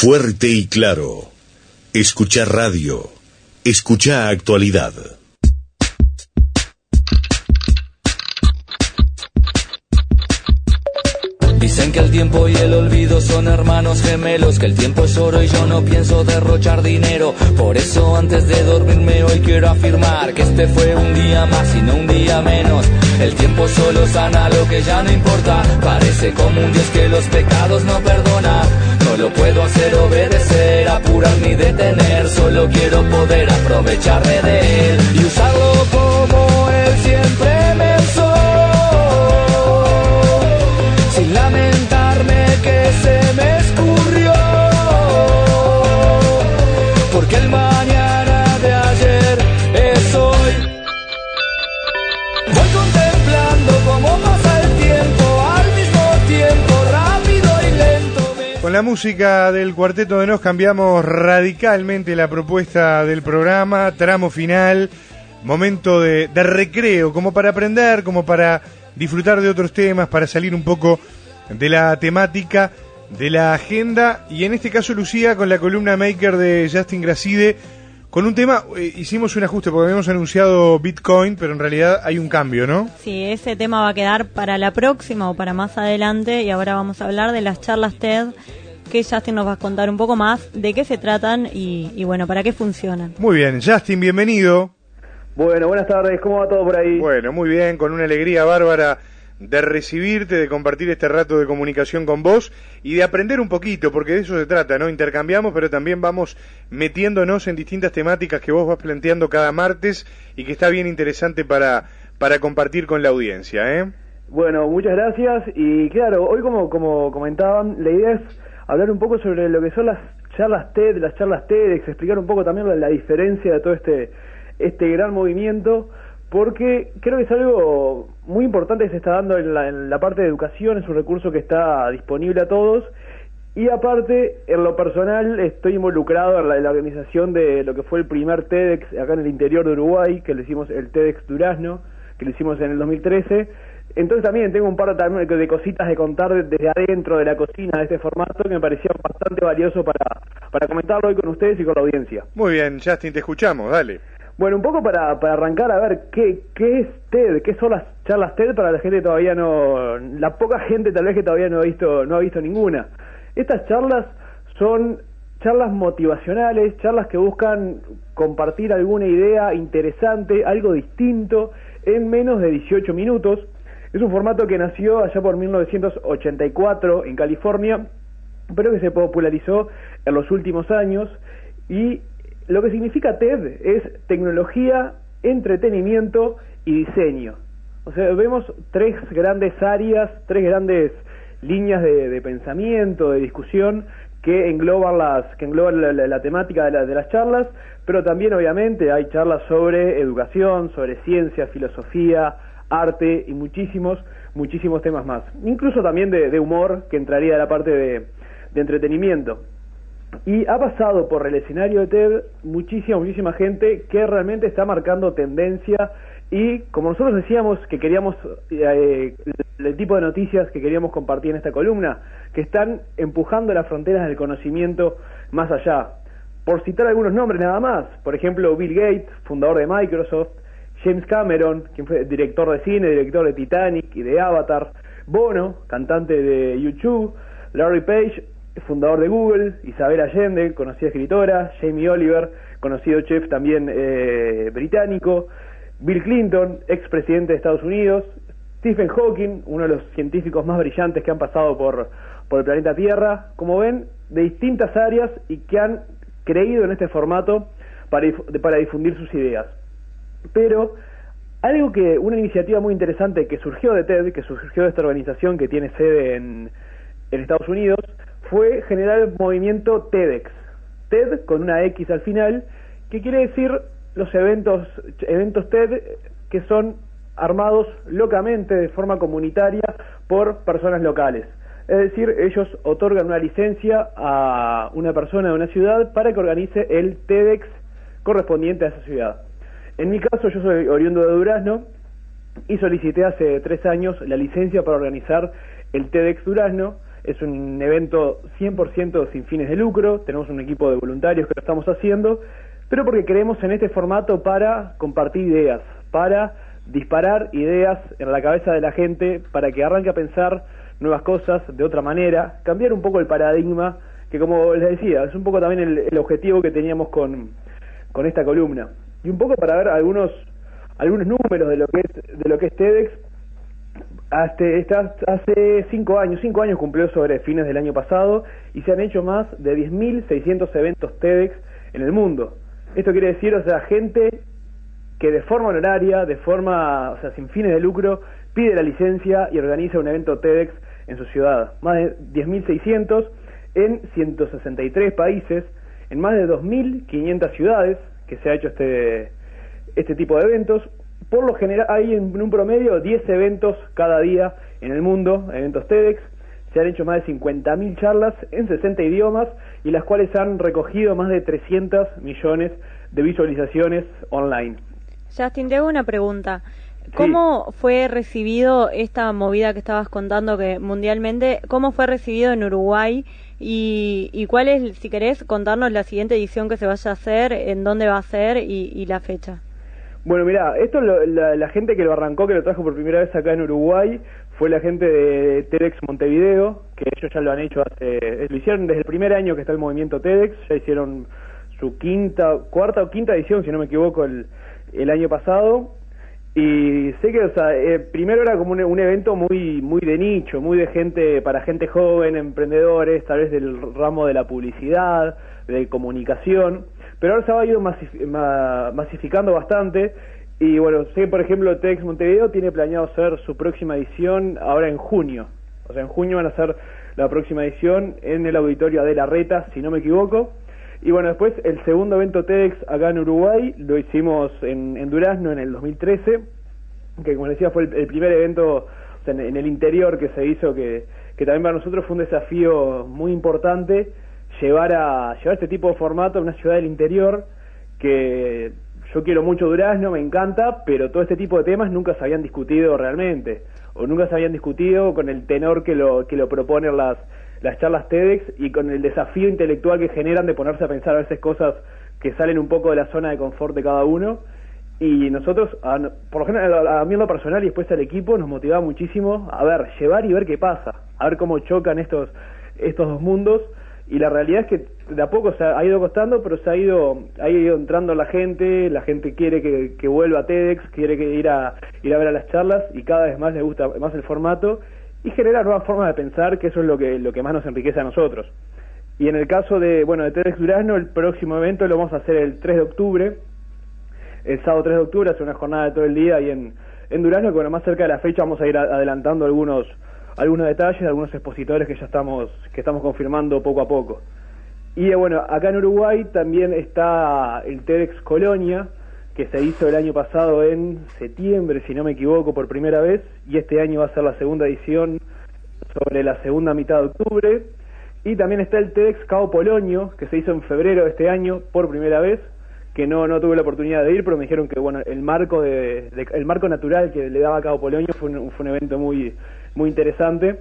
Fuerte y claro. Escucha radio. Escucha actualidad. Dicen que el tiempo y el olvido son hermanos gemelos, que el tiempo es oro y yo no pienso derrochar dinero. Por eso antes de dormirme hoy quiero afirmar que este fue un día más y no un día menos. El tiempo solo sana lo que ya no importa. Parece como un Dios que los pecados no perdona. Lo puedo hacer obedecer, apurar ni detener. Solo quiero poder aprovecharme de él y usarlo como él siempre la música del Cuarteto de Nos cambiamos radicalmente la propuesta del programa, tramo final, momento de, recreo, como para aprender, como para disfrutar de otros temas, para salir un poco de la temática, de la agenda, y en este caso Lucía con la columna Maker de Justin Gracide, con un tema, eh, hicimos un ajuste porque habíamos anunciado Bitcoin, pero en realidad hay un cambio, ¿no? Sí, ese tema va a quedar para la próxima o para más adelante y ahora vamos a hablar de las charlas TED que Justin nos va a contar un poco más de qué se tratan y, y bueno, para qué funcionan. Muy bien, Justin, bienvenido. Bueno, buenas tardes, ¿cómo va todo por ahí? Bueno, muy bien, con una alegría bárbara de recibirte, de compartir este rato de comunicación con vos y de aprender un poquito, porque de eso se trata, ¿no? Intercambiamos, pero también vamos metiéndonos en distintas temáticas que vos vas planteando cada martes y que está bien interesante para, para compartir con la audiencia, ¿eh? Bueno, muchas gracias y claro, hoy como, como comentaban, la idea es hablar un poco sobre lo que son las charlas TED, las charlas TEDx, explicar un poco también la, diferencia de todo este, este gran movimiento, porque creo que es algo muy importante que se está dando en la, en la parte de educación, es un recurso que está disponible a todos y aparte, en lo personal, estoy involucrado en la, en la organización de lo que fue el primer TEDx acá en el interior de Uruguay, que le hicimos el TEDx Durazno, que lo hicimos en el 2013. Entonces también tengo un par de cositas de contar desde adentro de la cocina de este formato que me parecía bastante valioso para, para comentarlo hoy con ustedes y con la audiencia. Muy bien, Justin, te escuchamos, dale. Bueno, un poco para, para arrancar a ver qué, qué es TED, qué son las charlas TED para la gente que todavía no, la poca gente tal vez que todavía no ha visto, no ha visto ninguna. Estas charlas son charlas motivacionales, charlas que buscan compartir alguna idea interesante, algo distinto, en menos de 18 minutos. Es un formato que nació allá por 1984 en California, pero que se popularizó en los últimos años y lo que significa TED es tecnología, entretenimiento y diseño. O sea, vemos tres grandes áreas, tres grandes líneas de, pensamiento, de discusión que engloban las que engloban la, la- la temática de, la- de las charlas, pero también obviamente hay charlas sobre educación, sobre ciencia, filosofía, arte y muchísimos muchísimos temas más. Incluso también de, humor que entraría a la parte de, entretenimiento. Y ha pasado por el escenario de TED muchísima, muchísima gente que realmente está marcando tendencia y como nosotros decíamos que queríamos, eh, el tipo de noticias que queríamos compartir en esta columna, que están empujando las fronteras del conocimiento más allá. Por citar algunos nombres nada más, por ejemplo Bill Gates, fundador de Microsoft, James Cameron, quien fue director de cine, director de Titanic y de Avatar, Bono, cantante de YouTube, Larry Page, fundador de Google, Isabel Allende, conocida escritora, Jamie Oliver, conocido chef también eh, británico, Bill Clinton, expresidente de Estados Unidos, Stephen Hawking, uno de los científicos más brillantes que han pasado por, por el planeta Tierra, como ven, de distintas áreas y que han creído en este formato para, para difundir sus ideas. Pero algo que, una iniciativa muy interesante que surgió de TED, que surgió de esta organización que tiene sede en, Estados Unidos, fue generar el movimiento TEDx. TED con una X al final, que quiere decir los eventos, eventos TED que son armados locamente, de forma comunitaria, por personas locales. Es decir, ellos otorgan una licencia a una persona de una ciudad para que organice el TEDx correspondiente a esa ciudad. En mi caso, yo soy oriundo de Durazno y solicité hace tres años la licencia para organizar el TEDx Durazno Es un evento 100% sin fines de lucro, tenemos un equipo de voluntarios que lo estamos haciendo, pero porque creemos en este formato para compartir ideas, para disparar ideas en la cabeza de la gente, para que arranque a pensar nuevas cosas de otra manera, cambiar un poco el paradigma, que como les decía, es un poco también el, objetivo que teníamos con, con esta columna. Y un poco para ver algunos algunos números de lo que es de lo que es TEDx hasta, hace cinco años, cinco años cumplió sobre fines del año pasado y se han hecho más de 10.600 eventos TEDx en el mundo. Esto quiere decir, o sea, gente que de forma honoraria, de forma, o sea, sin fines de lucro, pide la licencia y organiza un evento TEDx en su ciudad. Más de 10.600 en 163 países, en más de 2.500 ciudades que se ha hecho este, este tipo de eventos. Por lo general hay en un promedio 10 eventos cada día en el mundo, eventos TEDx. Se han hecho más de 50.000 charlas en 60 idiomas y las cuales han recogido más de 300 millones de visualizaciones online. Justin, te hago una pregunta. ¿Cómo fue recibido esta movida que estabas contando que mundialmente, cómo fue recibido en Uruguay y, y cuál es, si querés, contarnos la siguiente edición que se vaya a hacer, en dónde va a ser y la fecha? Bueno, mira, esto la, gente que lo arrancó, que lo trajo por primera vez acá en Uruguay, fue la gente de TEDx Montevideo, que ellos ya lo han hecho hace, lo hicieron desde el primer año que está el movimiento TEDx, ya hicieron su quinta, cuarta o quinta edición, si no me equivoco, el, el año pasado. Y sé que, o sea, eh, primero era como un, un, evento muy, muy de nicho, muy de gente, para gente joven, emprendedores, tal vez del ramo de la publicidad, de comunicación. Pero ahora se ha ido masificando bastante. Y bueno, sé por ejemplo Tex Montevideo tiene planeado hacer su próxima edición ahora en junio, o sea en junio van a hacer la próxima edición en el auditorio Adela Reta, si no me equivoco. Y bueno, después el segundo evento TEDx acá en Uruguay lo hicimos en, en Durazno en el 2013, que como decía fue el, primer evento en, en, el interior que se hizo, que, que también para nosotros fue un desafío muy importante llevar a llevar este tipo de formato a una ciudad del interior que yo quiero mucho Durazno, me encanta, pero todo este tipo de temas nunca se habían discutido realmente o nunca se habían discutido con el tenor que lo que lo proponen las las charlas TEDx y con el desafío intelectual que generan de ponerse a pensar a veces cosas que salen un poco de la zona de confort de cada uno. Y nosotros, por lo general, a mí en lo personal y después al equipo, nos motivaba muchísimo a ver, llevar y ver qué pasa, a ver cómo chocan estos, estos dos mundos. Y la realidad es que de a poco se ha ido costando, pero se ha ido, ha ido entrando la gente, la gente quiere que, que vuelva a TEDx, quiere que ir a ir a ver a las charlas y cada vez más le gusta más el formato y genera nuevas formas de pensar, que eso es lo que lo que más nos enriquece a nosotros. Y en el caso de, bueno, de TEDx Durazno, el próximo evento lo vamos a hacer el 3 de octubre, el sábado 3 de octubre, hace una jornada de todo el día y en, en Durazno, que bueno, más cerca de la fecha vamos a ir adelantando algunos algunos detalles, algunos expositores que ya estamos, que estamos confirmando poco a poco. Y eh, bueno, acá en Uruguay también está el TEDx Colonia, que se hizo el año pasado en septiembre, si no me equivoco, por primera vez, y este año va a ser la segunda edición sobre la segunda mitad de octubre. Y también está el TEDx Cabo Polonio, que se hizo en febrero de este año por primera vez, que no, no tuve la oportunidad de ir, pero me dijeron que bueno, el marco de, el marco natural que le daba a Cabo Polonio fue un, fue un evento muy muy interesante.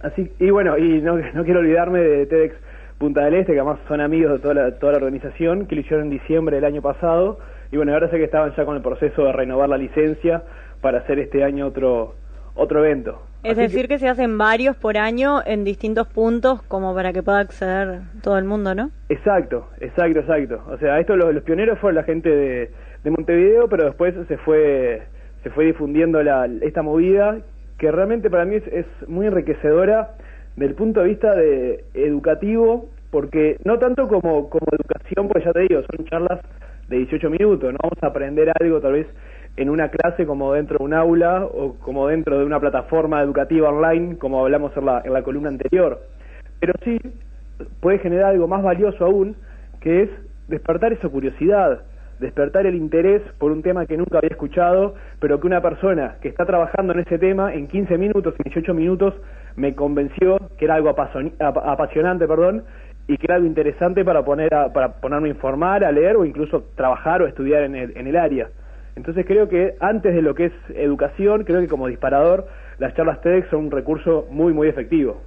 Así, y bueno, y no, no quiero olvidarme de TEDx Punta del Este, que además son amigos de toda la, toda la organización, que lo hicieron en diciembre del año pasado. Y bueno, ahora sé que estaban ya con el proceso de renovar la licencia para hacer este año otro, otro evento. Es decir, que... se hacen varios por año en distintos puntos como para que pueda acceder todo el mundo, ¿no? Exacto, exacto, exacto. O sea, esto los, los pioneros fueron la gente de, de Montevideo, pero después se fue se fue difundiendo la, esta movida que realmente para mí es, muy enriquecedora del punto de vista de educativo, porque no tanto como, como educación, pues ya te digo, son charlas de 18 minutos, no vamos a aprender algo tal vez en una clase como dentro de un aula o como dentro de una plataforma educativa online, como hablamos en la, en la columna anterior, pero sí puede generar algo más valioso aún, que es despertar esa curiosidad, despertar el interés por un tema que nunca había escuchado, pero que una persona que está trabajando en ese tema en 15 minutos, en 18 minutos, me convenció que era algo apasionante, perdón, y que era algo interesante para poner para ponerme a informar, a leer o incluso trabajar o estudiar en el, en el área. Entonces creo que antes de lo que es educación, creo que como disparador, las charlas TEDx son un recurso muy, muy efectivo.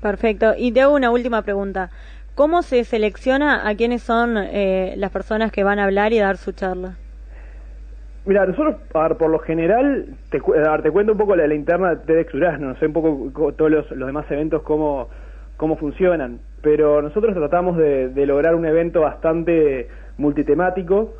Perfecto. Y te hago una última pregunta. ¿Cómo se selecciona a quiénes son eh, las personas que van a hablar y dar su charla? Mira, nosotros, por lo general, te, te cuento un poco la, la interna de TEDx Durazno, no sé un poco todos los, demás eventos cómo, cómo funcionan, pero nosotros tratamos de, lograr un evento bastante multitemático,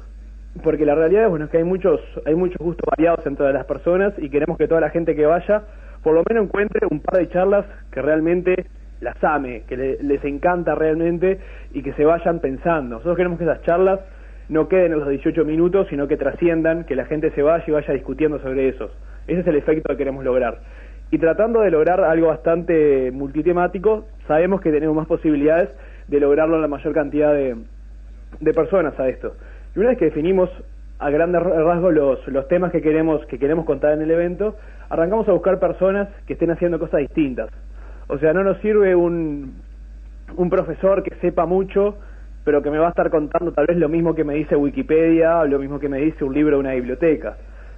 porque la realidad es bueno, que hay muchos, hay muchos gustos variados entre las personas y queremos que toda la gente que vaya por lo menos encuentre un par de charlas que realmente las ame, que les encanta realmente y que se vayan pensando. Nosotros queremos que esas charlas no queden en los 18 minutos, sino que trasciendan, que la gente se vaya y vaya discutiendo sobre esos. Ese es el efecto que queremos lograr. Y tratando de lograr algo bastante multitemático, sabemos que tenemos más posibilidades de lograrlo en la mayor cantidad de, personas a esto. Y una vez que definimos a grandes rasgos los, los temas que queremos, que queremos contar en el evento, arrancamos a buscar personas que estén haciendo cosas distintas. O sea, no nos sirve un, un profesor que sepa mucho pero que me va a estar contando tal vez lo mismo que me dice Wikipedia o lo mismo que me dice un libro de una biblioteca,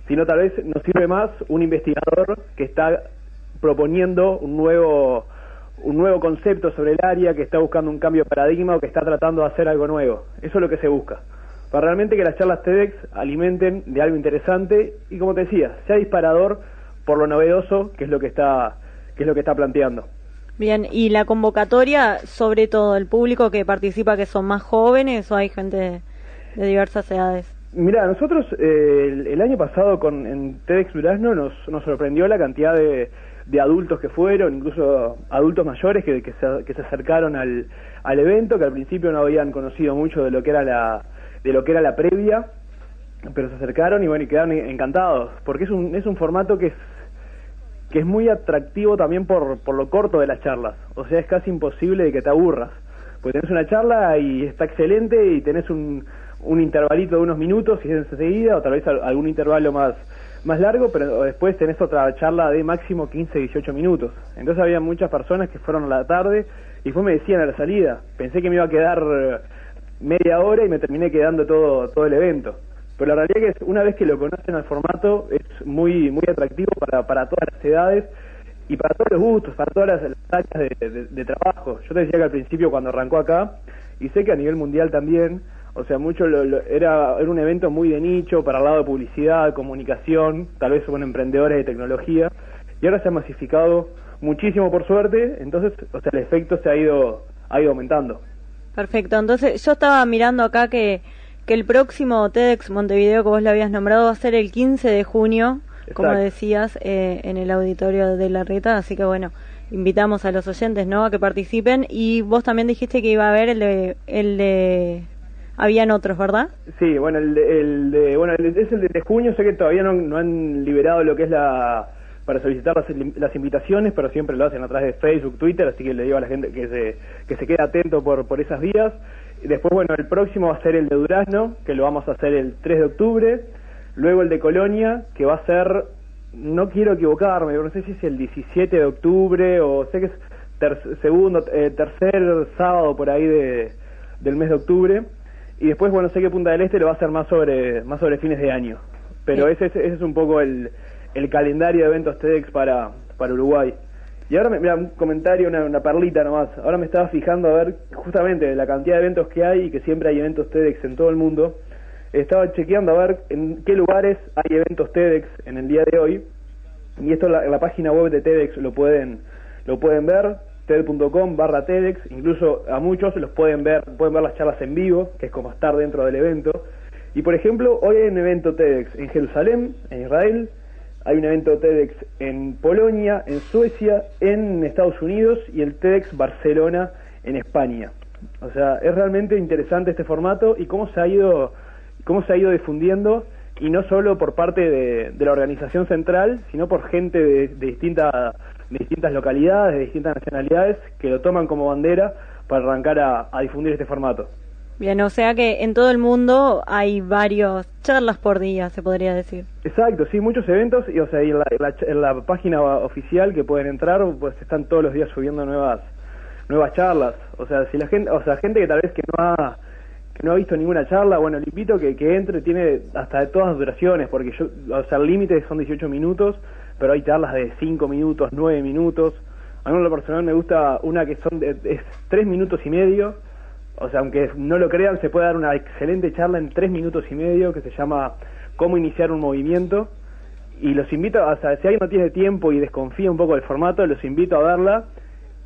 sino tal vez nos sirve más un investigador que está proponiendo un nuevo un nuevo concepto sobre el área, que está buscando un cambio de paradigma o que está tratando de hacer algo nuevo. Eso es lo que se busca. Para realmente que las charlas TEDx alimenten de algo interesante y como te decía, sea disparador por lo novedoso que es lo que está que es lo que está planteando. Bien, y la convocatoria, sobre todo, el público que participa, que son más jóvenes o hay gente de, diversas edades. Mira, nosotros eh, el, año pasado con en TEDx Durazno nos, nos sorprendió la cantidad de, de adultos que fueron, incluso adultos mayores que, que, se, que se acercaron al, al evento, que al principio no habían conocido mucho de lo que era la, de lo que era la previa, pero se acercaron y bueno, y quedaron encantados, porque es un, es un formato que es que es muy atractivo también por, por lo corto de las charlas. O sea, es casi imposible de que te aburras. Porque tenés una charla y está excelente y tenés un, un intervalito de unos minutos y es enseguida, o tal vez algún intervalo más, más largo, pero después tenés otra charla de máximo 15, 18 minutos. Entonces había muchas personas que fueron a la tarde y después me decían a la salida, pensé que me iba a quedar media hora y me terminé quedando todo, todo el evento. Pero la realidad es que una vez que lo conocen al formato es muy muy atractivo para, para todas las edades y para todos los gustos, para todas las, áreas de, trabajo. Yo te decía que al principio cuando arrancó acá, y sé que a nivel mundial también, o sea, mucho era, era un evento muy de nicho para el lado de publicidad, comunicación, tal vez son emprendedores de tecnología, y ahora se ha masificado muchísimo por suerte, entonces, o sea, el efecto se ha ido, ha ido aumentando. Perfecto, entonces yo estaba mirando acá que que el próximo TEDx Montevideo que vos lo habías nombrado va a ser el 15 de junio, como decías, eh, en el auditorio de la Reta, así que bueno, invitamos a los oyentes, ¿no?, a que participen. Y vos también dijiste que iba a haber el de el de habían otros, ¿verdad? Sí, bueno, el de, el de bueno, es el de junio, sé que todavía no, no han liberado lo que es la para solicitar las, las, invitaciones, pero siempre lo hacen a través de Facebook, Twitter, así que le digo a la gente que se, que se quede atento por, por esas vías. Después, bueno, el próximo va a ser el de Durazno, que lo vamos a hacer el 3 de octubre. Luego el de Colonia, que va a ser, no quiero equivocarme, no sé si es el 17 de octubre o sé que es segundo, eh, tercer sábado por ahí de, del mes de octubre. Y después, bueno, sé que Punta del Este lo va a hacer más sobre, más sobre fines de año. Pero ese, ese es un poco el, el calendario de eventos TEDx para, para Uruguay. Y ahora, me, mira, un comentario, una, una, perlita nomás. Ahora me estaba fijando a ver justamente la cantidad de eventos que hay y que siempre hay eventos TEDx en todo el mundo. Estaba chequeando a ver en qué lugares hay eventos TEDx en el día de hoy. Y esto en la, página web de TEDx lo pueden, lo pueden ver, ted.com barra TEDx. Incluso a muchos los pueden ver, pueden ver las charlas en vivo, que es como estar dentro del evento. Y por ejemplo, hoy hay un evento TEDx en Jerusalén, en Israel, hay un evento TEDx en Polonia, en Suecia, en Estados Unidos y el TEDx Barcelona en España. O sea, es realmente interesante este formato y cómo se ha ido, cómo se ha ido difundiendo y no solo por parte de, la organización central, sino por gente de, distintas, de distintas localidades, de distintas nacionalidades que lo toman como bandera para arrancar a difundir este formato. Bien, o sea que en todo el mundo hay varios charlas por día, se podría decir. Exacto, sí, muchos eventos y o sea, en la, en la, página oficial que pueden entrar, pues están todos los días subiendo nuevas nuevas charlas. O sea, si la gente, o sea, gente que tal vez que no ha que no ha visto ninguna charla, bueno, le invito que, que entre, tiene hasta de todas duraciones, porque yo, o sea, el límite son 18 minutos, pero hay charlas de 5 minutos, 9 minutos, A mí en lo personal me gusta una que son de, es tres minutos y medio, o sea, aunque no lo crean, se puede dar una excelente charla en tres minutos y medio que se llama Cómo iniciar un movimiento. Y los invito, o sea, si alguien no tiene tiempo y desconfía un poco del formato, los invito a verla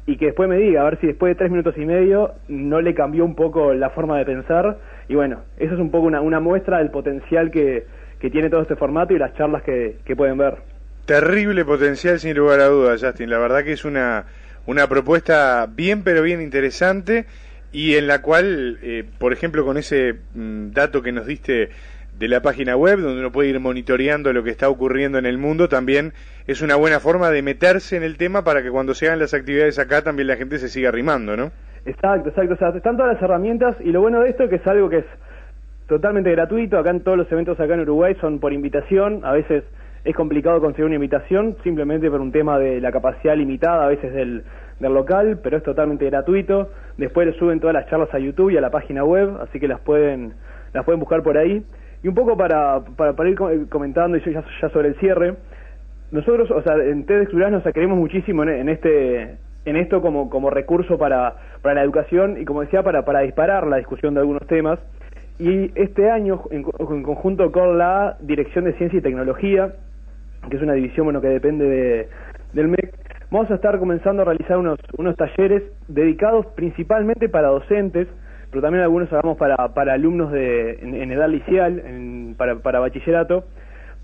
y que después me diga, a ver si después de tres minutos y medio no le cambió un poco la forma de pensar. Y bueno, eso es un poco una, una muestra del potencial que, que tiene todo este formato y las charlas que, que pueden ver. Terrible potencial sin lugar a dudas, Justin. La verdad que es una, una propuesta bien pero bien interesante y en la cual, eh, por ejemplo, con ese mm, dato que nos diste de la página web, donde uno puede ir monitoreando lo que está ocurriendo en el mundo, también es una buena forma de meterse en el tema para que cuando se hagan las actividades acá también la gente se siga arrimando, ¿no? Exacto, exacto. O sea, están todas las herramientas y lo bueno de esto es que es algo que es totalmente gratuito. Acá en todos los eventos acá en Uruguay son por invitación. A veces es complicado conseguir una invitación simplemente por un tema de la capacidad limitada a veces del, del local, pero es totalmente gratuito. Después le suben todas las charlas a YouTube y a la página web, así que las pueden las pueden buscar por ahí. Y un poco para, para, para ir comentando y ya, ya sobre el cierre, nosotros, o sea, en TEDx sea, creemos muchísimo en, en, este en esto como, como recurso para, para la educación y como decía, para, para disparar la discusión de algunos temas. Y este año, en conjunto con la Dirección de Ciencia y Tecnología, que es una división bueno que depende de, del MEC, vamos a estar comenzando a realizar unos, unos talleres dedicados principalmente para docentes, pero también algunos hagamos para, para alumnos de, en, edad liceal, en, para, para bachillerato,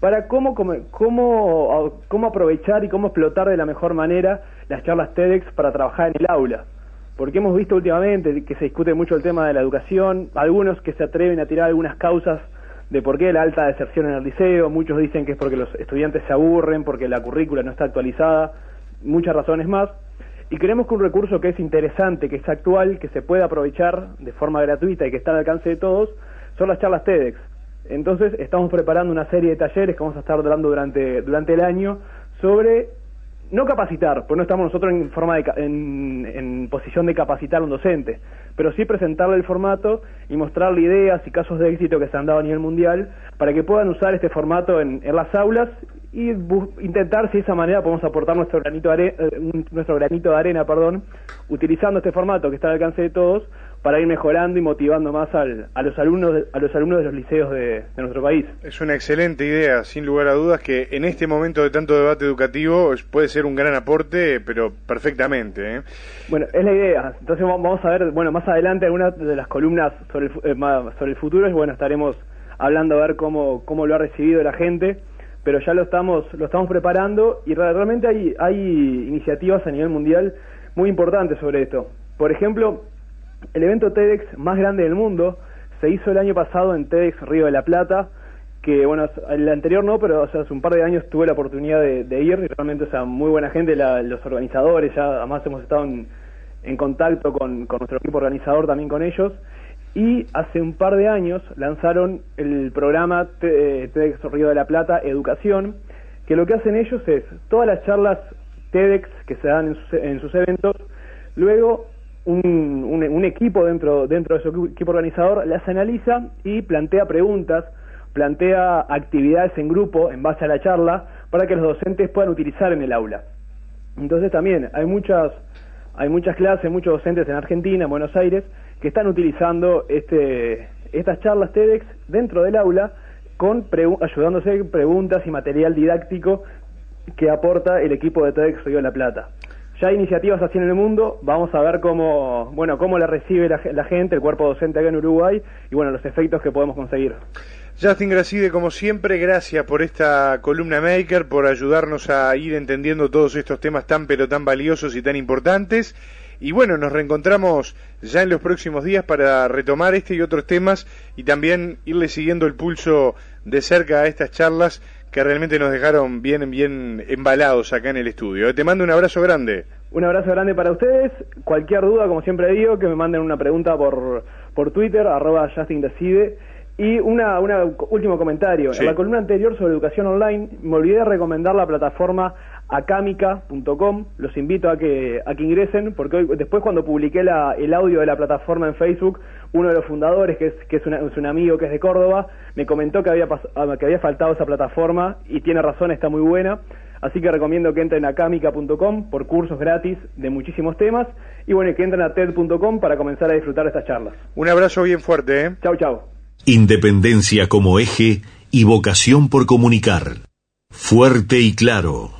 para cómo, cómo, cómo aprovechar y cómo explotar de la mejor manera las charlas TEDx para trabajar en el aula. Porque hemos visto últimamente que se discute mucho el tema de la educación, algunos que se atreven a tirar algunas causas de por qué la alta deserción en el liceo, muchos dicen que es porque los estudiantes se aburren, porque la currícula no está actualizada, muchas razones más. Y creemos que un recurso que es interesante, que es actual, que se puede aprovechar de forma gratuita y que está al alcance de todos, son las charlas TEDx. Entonces estamos preparando una serie de talleres que vamos a estar dando durante, durante el año sobre no capacitar, pues no estamos nosotros en forma de, en, en, posición de capacitar a un docente, pero sí presentarle el formato y mostrarle ideas y casos de éxito que se han dado a nivel mundial para que puedan usar este formato en, en las aulas y intentar si de esa manera podemos aportar nuestro granito de, eh, nuestro granito de arena, perdón, utilizando este formato que está al alcance de todos para ir mejorando y motivando más al, a los alumnos de, a los alumnos de los liceos de, de, nuestro país. Es una excelente idea, sin lugar a dudas, que en este momento de tanto debate educativo puede ser un gran aporte, pero perfectamente. ¿eh? Bueno, es la idea. Entonces vamos a ver, bueno, más adelante algunas de las columnas sobre el, eh, sobre el futuro, y bueno, estaremos hablando a ver cómo, cómo lo ha recibido la gente, pero ya lo estamos, lo estamos preparando y realmente hay, hay iniciativas a nivel mundial muy importantes sobre esto. Por ejemplo, el evento TEDx más grande del mundo se hizo el año pasado en TEDx Río de la Plata, que bueno, el anterior no, pero hace un par de años tuve la oportunidad de, ir y realmente, o sea, muy buena gente, la, los organizadores, ya además hemos estado en, en contacto con, con, nuestro equipo organizador también con ellos, y hace un par de años lanzaron el programa TEDx Río de la Plata Educación, que lo que hacen ellos es todas las charlas TEDx que se dan en sus, en sus eventos, luego un, un, un, equipo dentro, dentro de su equipo organizador las analiza y plantea preguntas, plantea actividades en grupo en base a la charla para que los docentes puedan utilizar en el aula. Entonces también hay muchas, hay muchas clases, muchos docentes en Argentina, en Buenos Aires, que están utilizando este, estas charlas TEDx dentro del aula con ayudándose preguntas y material didáctico que aporta el equipo de TEDx Río de la Plata ya hay iniciativas así en el mundo, vamos a ver cómo, bueno, cómo la recibe la, la, gente, el cuerpo docente acá en Uruguay y bueno, los efectos que podemos conseguir. Justin Gracide, como siempre, gracias por esta columna maker, por ayudarnos a ir entendiendo todos estos temas tan pero tan valiosos y tan importantes. Y bueno, nos reencontramos ya en los próximos días para retomar este y otros temas y también irle siguiendo el pulso de cerca a estas charlas que realmente nos dejaron bien, bien embalados acá en el estudio. Te mando un abrazo grande. Un abrazo grande para ustedes. Cualquier duda, como siempre digo, que me manden una pregunta por, por Twitter, arroba Justin Decide. Y una, una último comentario. Sí. En la columna anterior sobre educación online me olvidé de recomendar la plataforma acamica.com. Los invito a que, a que ingresen porque hoy, después cuando publiqué la- el audio de la plataforma en Facebook, uno de los fundadores, que es, que es, una- es un amigo que es de Córdoba, me comentó que había, ah, que había faltado esa plataforma y tiene razón, está muy buena. Así que recomiendo que entren a acamica.com por cursos gratis de muchísimos temas y bueno, que entren a TED.com para comenzar a disfrutar de estas charlas. Un abrazo bien fuerte, ¿eh? Chau, chau. Independencia como eje y vocación por comunicar. Fuerte y claro.